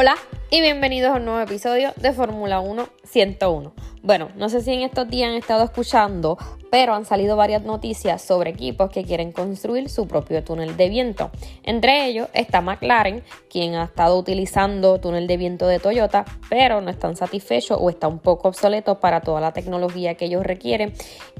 Hola y bienvenidos a un nuevo episodio de Fórmula 1 101. Bueno, no sé si en estos días han estado escuchando, pero han salido varias noticias sobre equipos que quieren construir su propio túnel de viento. Entre ellos está McLaren, quien ha estado utilizando túnel de viento de Toyota, pero no están satisfechos o está un poco obsoleto para toda la tecnología que ellos requieren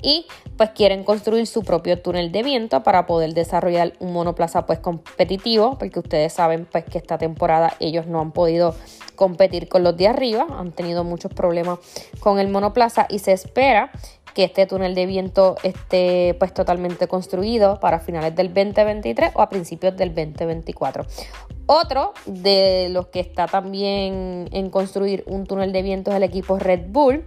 y pues quieren construir su propio túnel de viento para poder desarrollar un monoplaza pues competitivo, porque ustedes saben pues que esta temporada ellos no han podido competir con los de arriba, han tenido muchos problemas con el monoplaza y se espera que este túnel de viento esté pues totalmente construido para finales del 2023 o a principios del 2024. Otro de los que está también en construir un túnel de viento es el equipo Red Bull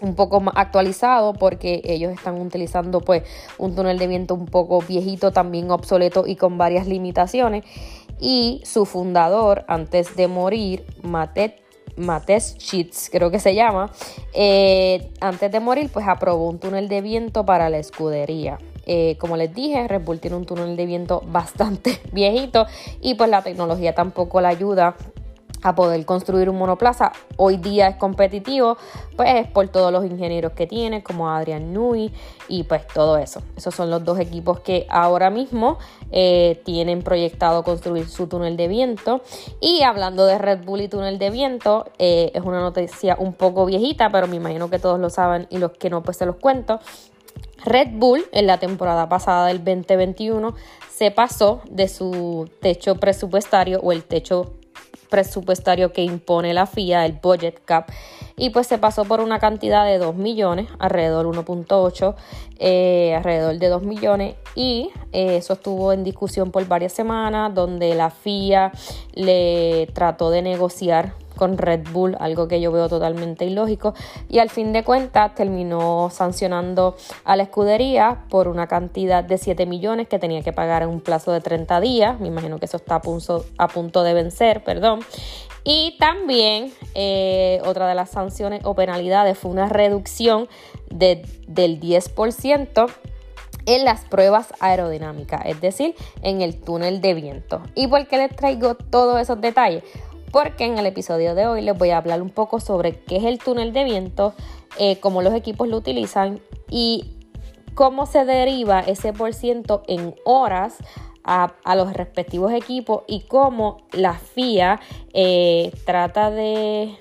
un poco más actualizado porque ellos están utilizando pues un túnel de viento un poco viejito, también obsoleto y con varias limitaciones y su fundador antes de morir, Matet Sheets, creo que se llama, eh, antes de morir, pues aprobó un túnel de viento para la escudería. Eh, como les dije, Red Bull tiene un túnel de viento bastante viejito y pues la tecnología tampoco la ayuda a poder construir un monoplaza. Hoy día es competitivo, pues por todos los ingenieros que tiene, como Adrian Nui y pues todo eso. Esos son los dos equipos que ahora mismo eh, tienen proyectado construir su túnel de viento. Y hablando de Red Bull y túnel de viento, eh, es una noticia un poco viejita, pero me imagino que todos lo saben y los que no, pues se los cuento. Red Bull en la temporada pasada del 2021 se pasó de su techo presupuestario o el techo presupuestario que impone la FIA, el budget cap, y pues se pasó por una cantidad de 2 millones, alrededor 1.8, eh, alrededor de 2 millones, y eh, eso estuvo en discusión por varias semanas, donde la FIA le trató de negociar con Red Bull, algo que yo veo totalmente ilógico, y al fin de cuentas terminó sancionando a la escudería por una cantidad de 7 millones que tenía que pagar en un plazo de 30 días, me imagino que eso está a punto, de vencer, perdón, y también eh, otra de las sanciones o penalidades fue una reducción de, del 10% en las pruebas aerodinámicas, es decir, en el túnel de viento. ¿Y por qué les traigo todos esos detalles? Porque en el episodio de hoy les voy a hablar un poco sobre qué es el túnel de viento, eh, cómo los equipos lo utilizan y cómo se deriva ese por ciento en horas a, los respectivos equipos y cómo la FIA eh, trata de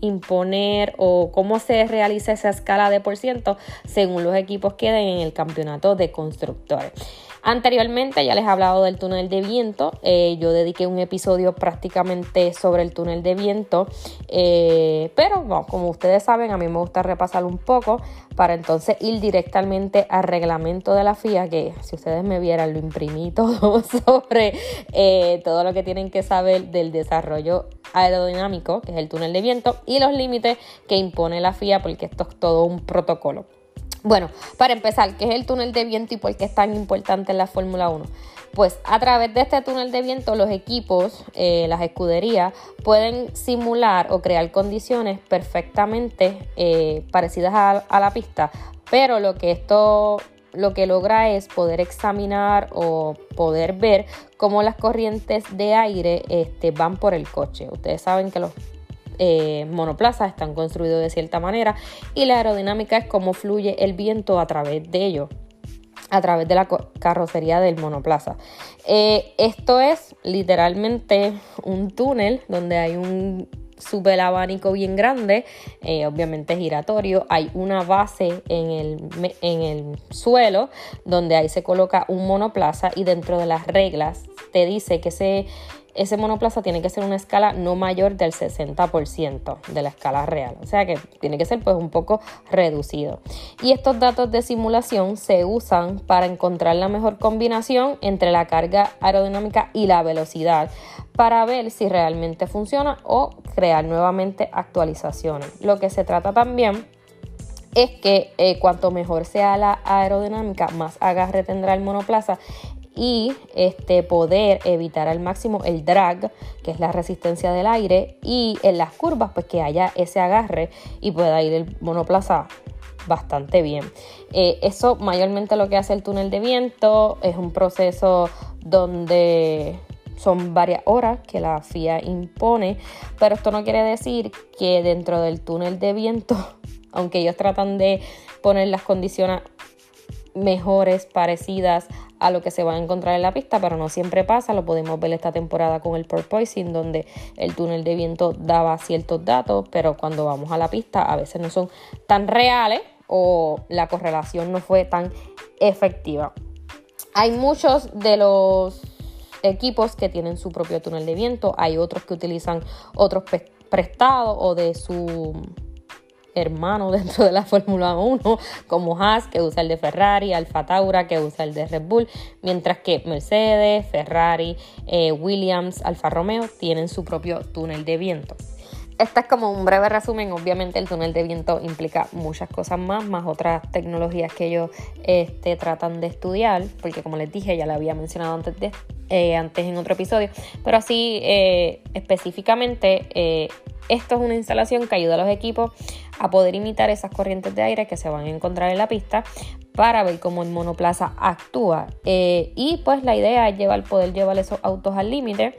imponer o cómo se realiza esa escala de por ciento según los equipos queden en el campeonato de constructores. Anteriormente ya les he hablado del túnel de viento. Eh, yo dediqué un episodio prácticamente sobre el túnel de viento. Eh, pero como ustedes saben, a mí me gusta repasar un poco para entonces ir directamente al reglamento de la FIA, que si ustedes me vieran, lo imprimí todo sobre eh, todo lo que tienen que saber del desarrollo aerodinámico, que es el túnel de viento, y los límites que impone la FIA, porque esto es todo un protocolo. Bueno, para empezar, ¿qué es el túnel de viento y por qué es tan importante en la Fórmula 1? Pues a través de este túnel de viento los equipos, eh, las escuderías, pueden simular o crear condiciones perfectamente eh, parecidas a, la pista, pero lo que esto lo que logra es poder examinar o poder ver cómo las corrientes de aire este, van por el coche. Ustedes saben que los eh, monoplazas están construidos de cierta manera y la aerodinámica es cómo fluye el viento a través de ellos a través de la carrocería del monoplaza. Eh, esto es literalmente un túnel donde hay un super abanico bien grande, eh, obviamente giratorio. Hay una base en el, en el suelo donde ahí se coloca un monoplaza y dentro de las reglas te dice que ese ese monoplaza tiene que ser una escala no mayor del 60% de la escala real. O sea que tiene que ser pues un poco reducido. Y estos datos de simulación se usan para encontrar la mejor combinación entre la carga aerodinámica y la velocidad para ver si realmente funciona o crear nuevamente actualizaciones. Lo que se trata también es que eh, cuanto mejor sea la aerodinámica, más agarre tendrá el monoplaza y este, poder evitar al máximo el drag, que es la resistencia del aire, y en las curvas, pues que haya ese agarre y pueda ir el monoplaza bastante bien. Eh, eso mayormente lo que hace el túnel de viento es un proceso donde son varias horas que la FIA impone, pero esto no quiere decir que dentro del túnel de viento, aunque ellos tratan de poner las condiciones mejores, parecidas a lo que se va a encontrar en la pista, pero no siempre pasa. Lo podemos ver esta temporada con el porpoising, donde el túnel de viento daba ciertos datos, pero cuando vamos a la pista a veces no son tan reales o la correlación no fue tan efectiva. Hay muchos de los equipos que tienen su propio túnel de viento, hay otros que utilizan otros prestados o de su hermano dentro de la Fórmula 1, como Haas, que usa el de Ferrari, Alfa Taura, que usa el de Red Bull, mientras que Mercedes, Ferrari, eh, Williams, Alfa Romeo tienen su propio túnel de viento. Este es como un breve resumen. Obviamente el túnel de viento implica muchas cosas más, más otras tecnologías que ellos este, tratan de estudiar, porque como les dije, ya lo había mencionado antes, eh, antes en otro episodio, pero así eh, específicamente esto es una instalación que ayuda a los equipos a poder imitar esas corrientes de aire que se van a encontrar en la pista para ver cómo el monoplaza actúa. Eh, y pues la idea es llevar, poder llevar esos autos al límite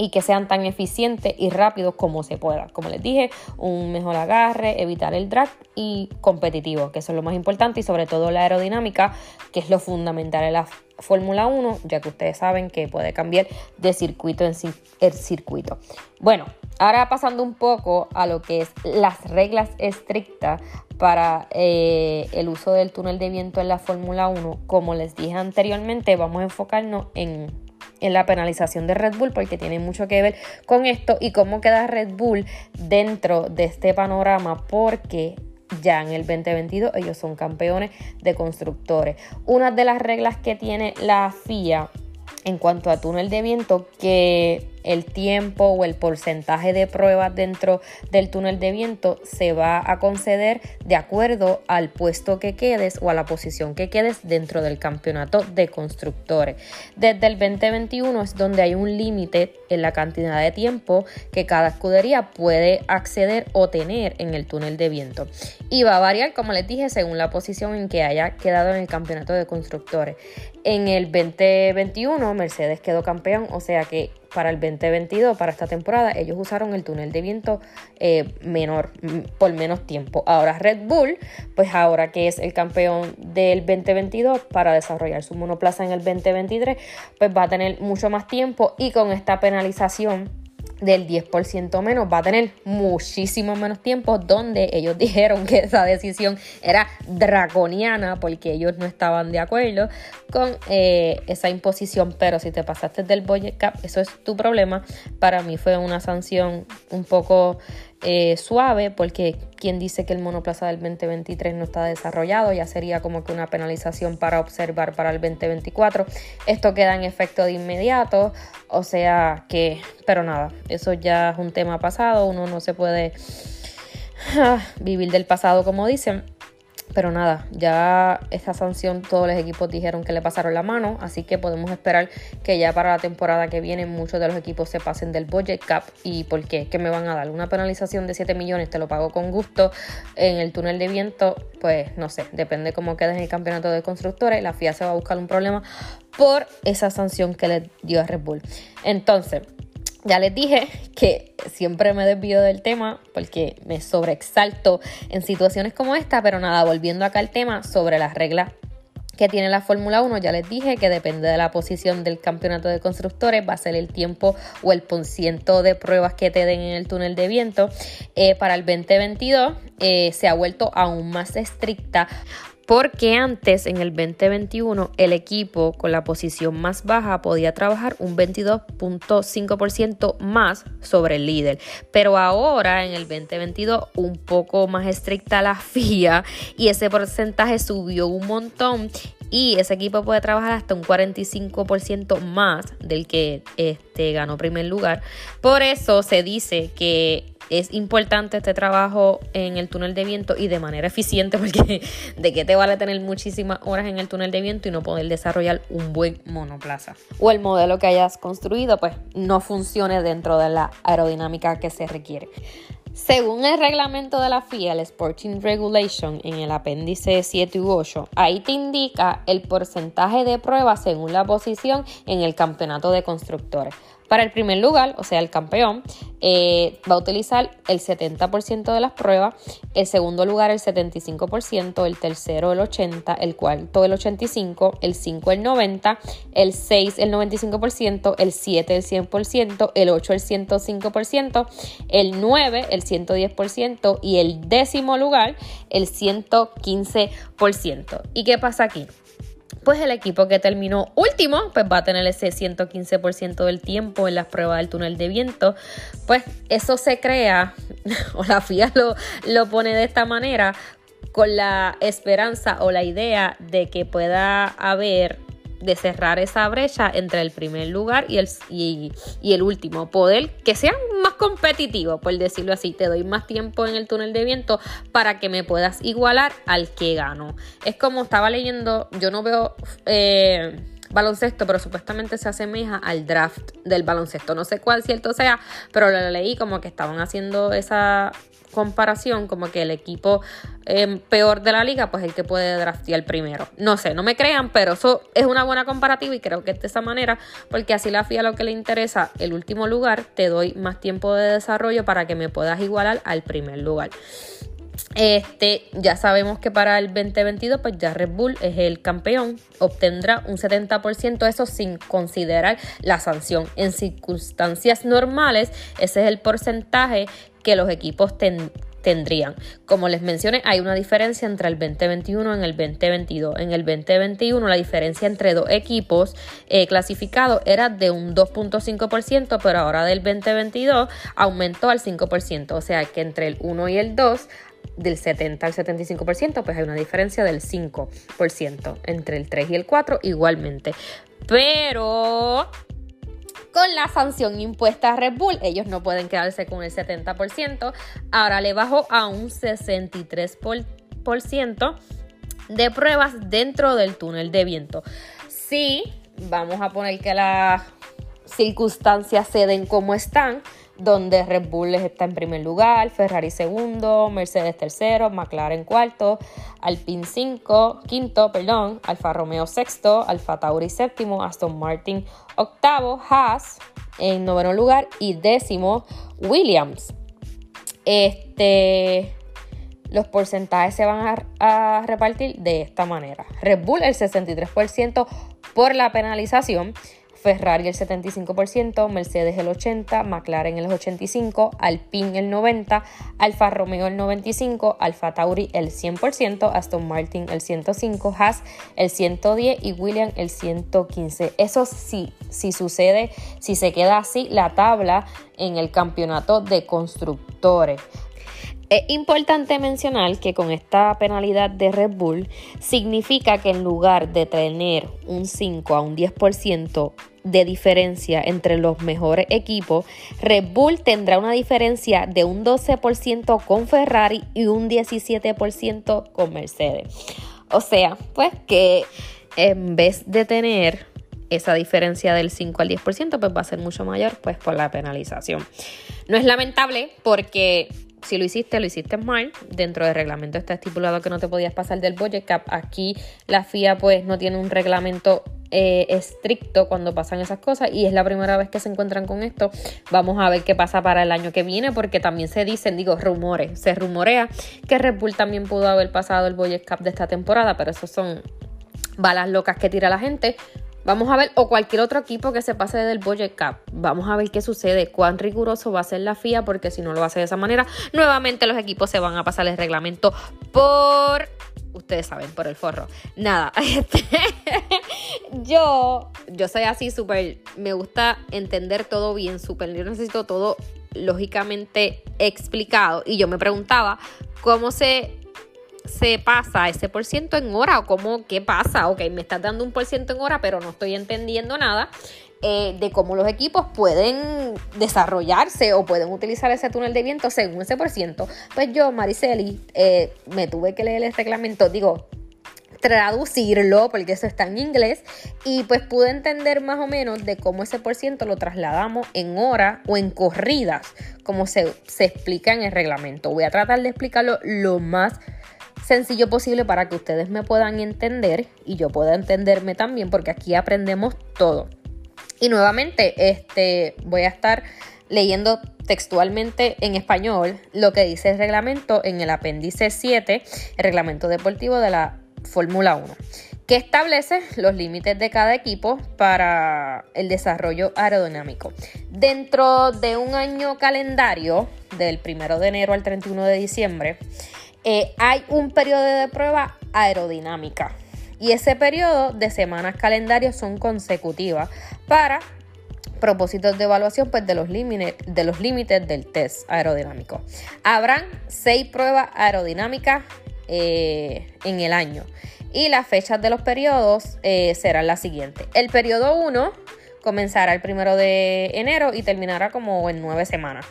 y que sean tan eficientes y rápidos como se pueda. Como les dije, un mejor agarre, evitar el drag y competitivo, que eso es lo más importante y sobre todo la aerodinámica, que es lo fundamental en la Fórmula 1, ya que ustedes saben que puede cambiar de circuito en el circuito. Bueno, ahora pasando un poco a lo que es las reglas estrictas para eh, el uso del túnel de viento en la Fórmula 1, como les dije anteriormente, vamos a enfocarnos en, en la penalización de Red Bull porque tiene mucho que ver con esto y cómo queda Red Bull dentro de este panorama porque ya en el 2022 ellos son campeones de constructores. Una de las reglas que tiene la FIA en cuanto a túnel de viento que el tiempo o el porcentaje de pruebas dentro del túnel de viento se va a conceder de acuerdo al puesto que quedes o a la posición que quedes dentro del campeonato de constructores. Desde el 2021 es donde hay un límite en la cantidad de tiempo que cada escudería puede acceder o tener en el túnel de viento. Y va a variar, como les dije, según la posición en que haya quedado en el campeonato de constructores. En el 2021 Mercedes quedó campeón, o sea que para el 2022, para esta temporada, ellos usaron el túnel de viento eh, menor, por menos tiempo. Ahora Red Bull, pues ahora que es el campeón del 2022, para desarrollar su monoplaza en el 2023, pues va a tener mucho más tiempo y con esta penalización del 10% menos, va a tener muchísimo menos tiempo donde ellos dijeron que esa decisión era draconiana porque ellos no estaban de acuerdo con eh, esa imposición, pero si te pasaste del budget cap, eso es tu problema. Para mí fue una sanción un poco eh, suave porque quien dice que el monoplaza del 2023 no está desarrollado ya sería como que una penalización para observar para el 2024 esto queda en efecto de inmediato o sea que pero nada eso ya es un tema pasado uno no se puede ah, vivir del pasado como dicen pero nada, ya esta sanción todos los equipos dijeron que le pasaron la mano, así que podemos esperar que ya para la temporada que viene muchos de los equipos se pasen del budget cap. ¿Y por qué? ¿Qué me van a dar? ¿Una penalización de 7 millones? Te lo pago con gusto. En el túnel de viento, pues no sé, depende cómo quedes en el campeonato de constructores. La FIA se va a buscar un problema por esa sanción que le dio a Red Bull. Entonces, ya les dije que siempre me desvío del tema porque me sobreexalto en situaciones como esta, pero nada, volviendo acá al tema sobre las reglas que tiene la Fórmula 1, ya les dije que depende de la posición del campeonato de constructores, va a ser el tiempo o el ciento de pruebas que te den en el túnel de viento. Eh, para el 2022 eh, se ha vuelto aún más estricta porque antes en el 2021 el equipo con la posición más baja podía trabajar un 22.5% más sobre el líder, pero ahora en el 2022 un poco más estricta la FIA y ese porcentaje subió un montón y ese equipo puede trabajar hasta un 45% más del que este, ganó primer lugar. Por eso se dice que es importante este trabajo en el túnel de viento y de manera eficiente porque de qué te vale tener muchísimas horas en el túnel de viento y no poder desarrollar un buen monoplaza. O el modelo que hayas construido pues no funcione dentro de la aerodinámica que se requiere. Según el reglamento de la FIA, el Sporting Regulation, en el apéndice 7 u 8, ahí te indica el porcentaje de pruebas según la posición en el campeonato de constructores. Para el primer lugar, o sea, el campeón, eh, va a utilizar el 70% de las pruebas, el segundo lugar el 75%, el tercero el 80%, el cuarto el 85%, el 5 el 90%, el 6 el 95%, el 7 el 100%, el 8 el 105%, el 9 el 110% y el décimo lugar el 115%. ¿Y qué pasa aquí? Pues el equipo que terminó último, pues va a tener ese 115% del tiempo en las pruebas del túnel de viento. Pues eso se crea, o la FIA lo, lo pone de esta manera, con la esperanza o la idea de que pueda haber de cerrar esa brecha entre el primer lugar y el, y, el último. Poder que sea más competitivo, por decirlo así. Te doy más tiempo en el túnel de viento para que me puedas igualar al que gano. Es como estaba leyendo, yo no veo... Eh, baloncesto, pero supuestamente se asemeja al draft del baloncesto. No sé cuál cierto sea, pero lo leí como que estaban haciendo esa comparación, como que el equipo em, peor de la liga, pues el que puede draftear primero. No sé, no me crean, pero eso es una buena comparativa y creo que es de esa manera, porque así la FIA lo que le interesa, el último lugar, te doy más tiempo de desarrollo para que me puedas igualar al primer lugar. Este, ya sabemos que para el 2022, pues ya Red Bull es el campeón, obtendrá un 70%, eso sin considerar la sanción. En circunstancias normales, ese es el porcentaje que los equipos tendrían. Como les mencioné, hay una diferencia entre el 2021 y el 2022. En el 2021 la diferencia entre dos equipos eh, clasificados era de un 2.5%, pero ahora del 2022 aumentó al 5%. O sea que entre el 1 y el 2 del 70 al 75%, pues hay una diferencia del 5%. Entre el 3 y el 4 igualmente. Pero con la sanción impuesta a Red Bull, ellos no pueden quedarse con el 70%, ahora le bajó a un 63% de pruebas dentro del túnel de viento. Sí, vamos a poner que las circunstancias se den como están, donde Red Bull está en primer lugar, Ferrari segundo, Mercedes tercero, McLaren cuarto, Alpine cinco, quinto, perdón, Alfa Romeo sexto, Alfa Tauri séptimo, Aston Martin octavo, Haas en noveno lugar y décimo Williams. Este, los porcentajes se van a, a repartir de esta manera. Red Bull el 63% por la penalización. Ferrari el 75%, Mercedes el 80%, McLaren el 85%, Alpine el 90%, Alfa Romeo el 95%, Alfa Tauri el 100%, Aston Martin el 105%, Haas el 110% y Williams el 115%. Eso sí, si sucede, si se queda así la tabla en el campeonato de constructores. Es importante mencionar que con esta penalidad de Red Bull significa que en lugar de tener un 5 a un 10% de diferencia entre los mejores equipos, Red Bull tendrá una diferencia de un 12% con Ferrari y un 17% con Mercedes. O sea, pues que en vez de tener esa diferencia del 5 al 10%, pues va a ser mucho mayor pues por la penalización. No es lamentable porque si lo hiciste, lo hiciste mal. Dentro del reglamento está estipulado que no te podías pasar del budget cap. Aquí la FIA pues no tiene un reglamento eh, estricto cuando pasan esas cosas y es la primera vez que se encuentran con esto. Vamos a ver qué pasa para el año que viene porque también se dicen, digo, rumores, se rumorea que Red Bull también pudo haber pasado el budget cap de esta temporada, pero eso son balas locas que tira la gente. Vamos a ver, o cualquier otro equipo que se pase del budget cap. Vamos a ver qué sucede, cuán riguroso va a ser la FIA, porque si no lo hace de esa manera, nuevamente los equipos se van a pasar el reglamento por ustedes saben, por el forro. Nada, este, yo, yo soy así súper, me gusta entender todo bien, súper, yo necesito todo lógicamente explicado. Y yo me preguntaba cómo se, se pasa ese por ciento en hora o cómo, qué pasa. Ok, me estás dando un por ciento en hora, pero no estoy entendiendo nada. Eh, de cómo los equipos pueden desarrollarse o pueden utilizar ese túnel de viento según ese por ciento. Pues yo, Mariceli, eh, me tuve que leer el reglamento, digo, traducirlo, porque eso está en inglés, y pues pude entender más o menos de cómo ese por ciento lo trasladamos en hora o en corridas, como se, se explica en el reglamento. Voy a tratar de explicarlo lo más sencillo posible para que ustedes me puedan entender y yo pueda entenderme también, porque aquí aprendemos todo. Y nuevamente, este, voy a estar leyendo textualmente en español lo que dice el reglamento en el apéndice 7, el reglamento deportivo de la Fórmula 1, que establece los límites de cada equipo para el desarrollo aerodinámico. Dentro de un año calendario, del 1 de enero al 31 de diciembre, eh, hay un periodo de prueba aerodinámica y ese periodo de semanas calendarios son consecutivas para propósitos de evaluación pues, de los límites del test aerodinámico. Habrán seis pruebas aerodinámicas eh, en el año y las fechas de los periodos eh, serán las siguientes. El periodo 1 comenzará el primero de enero y terminará como en nueve semanas.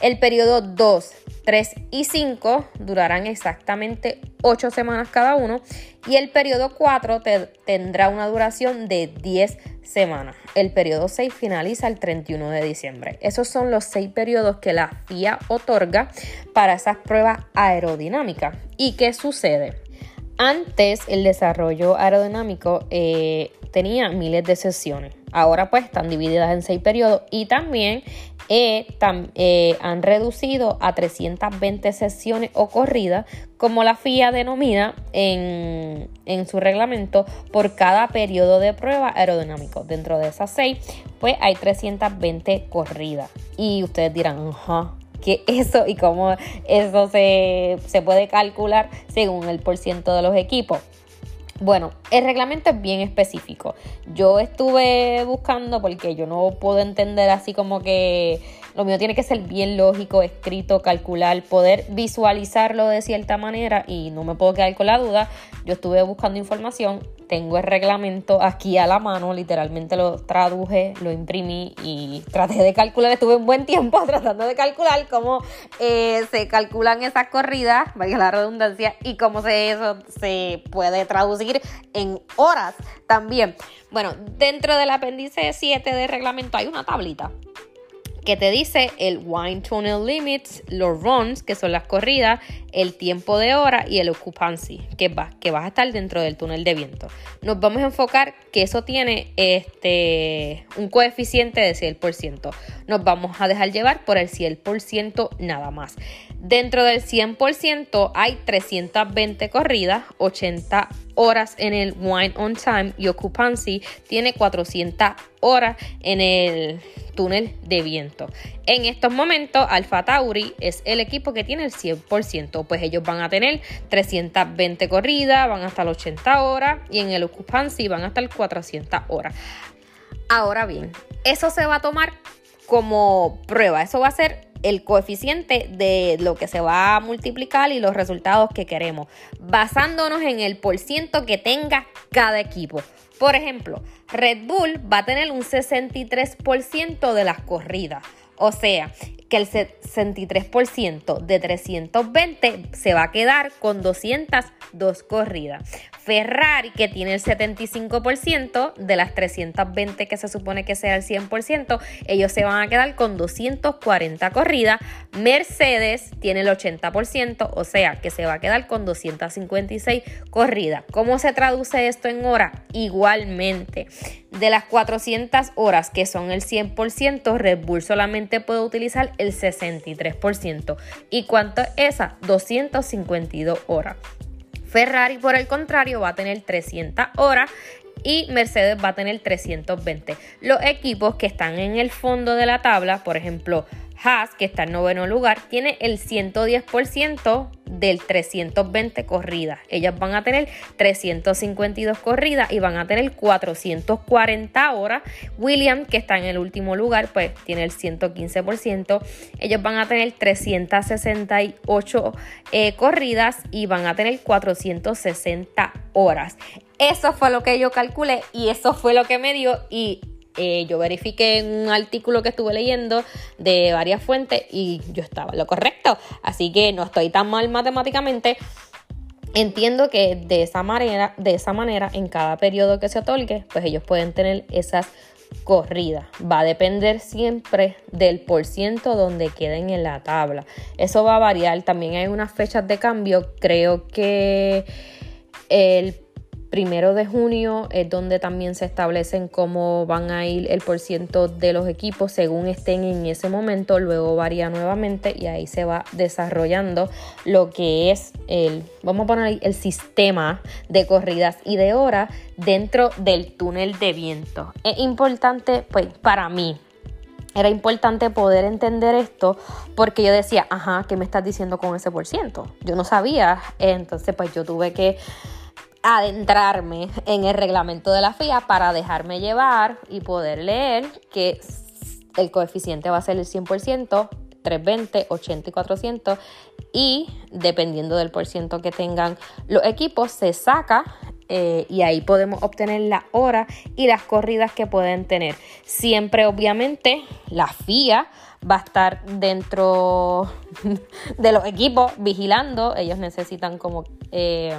El periodo 2, 3 y 5 durarán exactamente 8 semanas cada uno y el periodo 4 tendrá una duración de 10 semanas. El periodo 6 finaliza el 31 de diciembre. Esos son los 6 periodos que la FIA otorga para esas pruebas aerodinámicas. ¿Y qué sucede? Antes el desarrollo aerodinámico eh, tenía miles de sesiones. Ahora pues están divididas en seis periodos y también eh, eh, han reducido a 320 sesiones o corridas, como la FIA denomina en, en, su reglamento, por cada periodo de prueba aerodinámico. Dentro de esas seis, pues hay 320 corridas. Y ustedes dirán, ajá, ¿qué eso y cómo eso se, se puede calcular según el porciento de los equipos? Bueno, el reglamento es bien específico. Yo estuve buscando porque yo no puedo entender así como que lo mío tiene que ser bien lógico, escrito, calcular, poder visualizarlo de cierta manera y no me puedo quedar con la duda. Yo estuve buscando información, tengo el reglamento aquí a la mano, literalmente lo traduje, lo imprimí y traté de calcular, estuve un buen tiempo tratando de calcular cómo eh, se calculan esas corridas, vaya la redundancia, y cómo se, eso se puede traducir en horas también. Bueno, dentro del apéndice 7 del reglamento hay una tablita que te dice el Wine Tunnel Limits, los runs, que son las corridas, el tiempo de hora y el occupancy, que, va, que vas a estar dentro del túnel de viento. Nos vamos a enfocar que eso tiene este, un coeficiente de 100%. Nos vamos a dejar llevar por el 100% nada más. Dentro del 100% hay 320 corridas, 80 horas en el Wine on Time y Occupancy tiene 400 horas en el túnel de viento. En estos momentos, Alfa Tauri es el equipo que tiene el 100%, pues ellos van a tener 320 corridas, van hasta las 80 horas y en el Occupancy van hasta el 400 horas. Ahora bien, eso se va a tomar como prueba, eso va a ser el coeficiente de lo que se va a multiplicar y los resultados que queremos, basándonos en el porciento que tenga cada equipo. Por ejemplo, Red Bull va a tener un 63% de las corridas. O sea, que el 63% de 320 se va a quedar con 202 corridas. Ferrari, que tiene el 75% de las 320 que se supone que sea el 100%, ellos se van a quedar con 240 corridas. Mercedes tiene el 80%, o sea que se va a quedar con 256 corridas. ¿Cómo se traduce esto en hora? Igualmente. De las 400 horas que son el 100%, Red Bull solamente puede utilizar el 63%. ¿Y cuánto es esa? 252 horas. Ferrari, por el contrario, va a tener 300 horas y Mercedes va a tener 320. Los equipos que están en el fondo de la tabla, por ejemplo, Haas, que está en noveno lugar, tiene el 110% del 320 corridas. Ellas van a tener 352 corridas y van a tener 440 horas. William, que está en el último lugar, pues tiene el 115%. Ellos van a tener 368 eh, corridas y van a tener 460 horas. Eso fue lo que yo calculé y eso fue lo que me dio y eh, yo verifiqué en un artículo que estuve leyendo de varias fuentes y yo estaba lo correcto. Así que no estoy tan mal matemáticamente. Entiendo que de esa manera, de esa manera, en cada periodo que se otorgue, pues ellos pueden tener esas corridas. Va a depender siempre del por ciento donde queden en la tabla. Eso va a variar. También hay unas fechas de cambio. Creo que el primero de junio es donde también se establecen cómo van a ir el porciento de los equipos según estén en ese momento, luego varía nuevamente y ahí se va desarrollando lo que es el, vamos a poner ahí, el sistema de corridas y de horas dentro del túnel de viento. Es importante, pues para mí, era importante poder entender esto porque yo decía, ajá, ¿qué me estás diciendo con ese por ciento? Yo no sabía, entonces pues yo tuve que adentrarme en el reglamento de la FIA para dejarme llevar y poder leer que el coeficiente va a ser el 100%, 320, 80 y 400 y dependiendo del por ciento que tengan los equipos se saca eh, y ahí podemos obtener la hora y las corridas que pueden tener. Siempre obviamente la FIA va a estar dentro de los equipos vigilando, ellos necesitan como... Eh,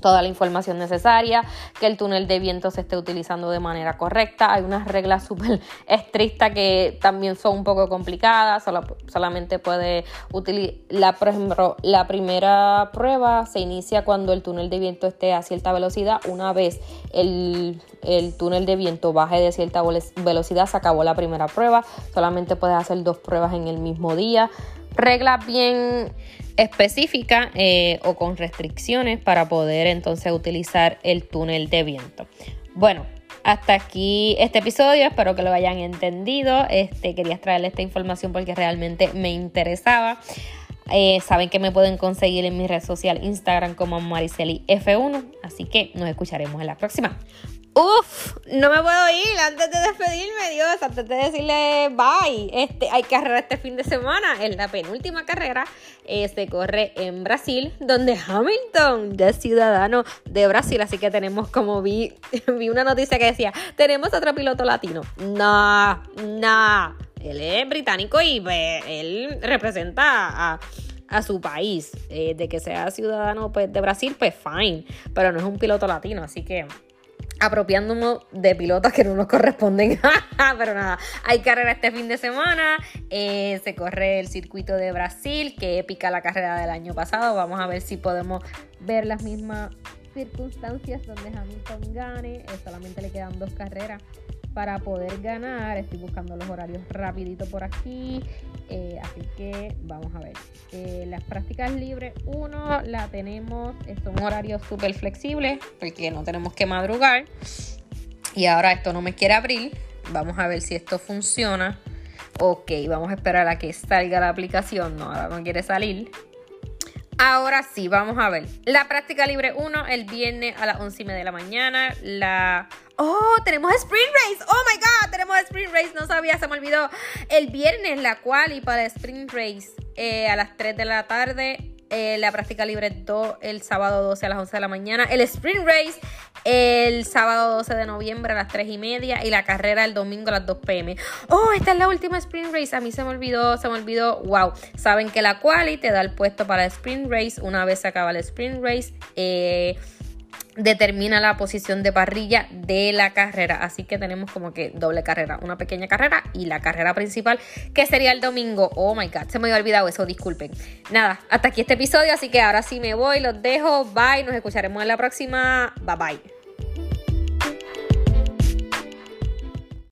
toda la información necesaria, que el túnel de viento se esté utilizando de manera correcta. Hay unas reglas súper estrictas que también son un poco complicadas, solamente puede utilizar, por ejemplo, la primera prueba se inicia cuando el túnel de viento esté a cierta velocidad. Una vez el, el túnel de viento baje de cierta velocidad, se acabó la primera prueba. Solamente puedes hacer dos pruebas en el mismo día. Reglas bien específica eh, o con restricciones para poder entonces utilizar el túnel de viento. Bueno, hasta aquí este episodio, espero que lo hayan entendido. Este, quería traerles esta información porque realmente me interesaba. Eh, saben que me pueden conseguir en mi red social Instagram como Mariceli F1, así que nos escucharemos en la próxima. Uf, no me puedo ir antes de despedirme, Dios, antes de decirle bye. Este, hay carrera este fin de semana. En la penúltima carrera eh, se corre en Brasil, donde Hamilton ya es ciudadano de Brasil. Así que tenemos, como vi, vi una noticia que decía, tenemos otro piloto latino. No, no. Él es británico y pues, él representa a a su país. Eh, de que sea ciudadano pues, de Brasil, pues fine. Pero no es un piloto latino, así que apropiándonos de pilotos que no nos corresponden. Pero nada, hay carrera este fin de semana. Eh, se corre el circuito de Brasil, que épica la carrera del año pasado. Vamos a ver si podemos ver las mismas circunstancias donde Hamilton gane. Eh, solamente le quedan dos carreras para poder ganar. Estoy buscando los horarios rapidito por aquí. Eh, así que vamos a ver. Eh, las prácticas libres 1 la tenemos. Son horarios súper flexibles porque no tenemos que madrugar. Y ahora esto no me quiere abrir. Vamos a ver si esto funciona. Ok, vamos a esperar a que salga la aplicación. No, ahora no quiere salir. Ahora sí, vamos a ver. La práctica libre 1 el viernes a las 11 y media de la mañana. La. Oh, tenemos Sprint Race. Oh my God, tenemos Sprint Race. No sabía, se me olvidó. El viernes la cual y para Sprint Race eh, a las 3 de la tarde eh, la práctica libre 2 el sábado 12 a las 11 de la mañana, el sprint race el sábado 12 de noviembre a las 3 y media. Y la carrera el domingo a las 2 pm. Oh, esta es la última sprint race, a mí se me olvidó, se me olvidó, wow, saben que la quali te da el puesto para el sprint race una vez se acaba el sprint race. Eh, determina la posición de parrilla de la carrera. Así que tenemos como que doble carrera, una pequeña carrera y la carrera principal que sería el domingo. Oh my god, se me había olvidado eso, disculpen. Nada, hasta aquí este episodio, así que ahora sí me voy, los dejo, bye, nos escucharemos en la próxima, bye bye.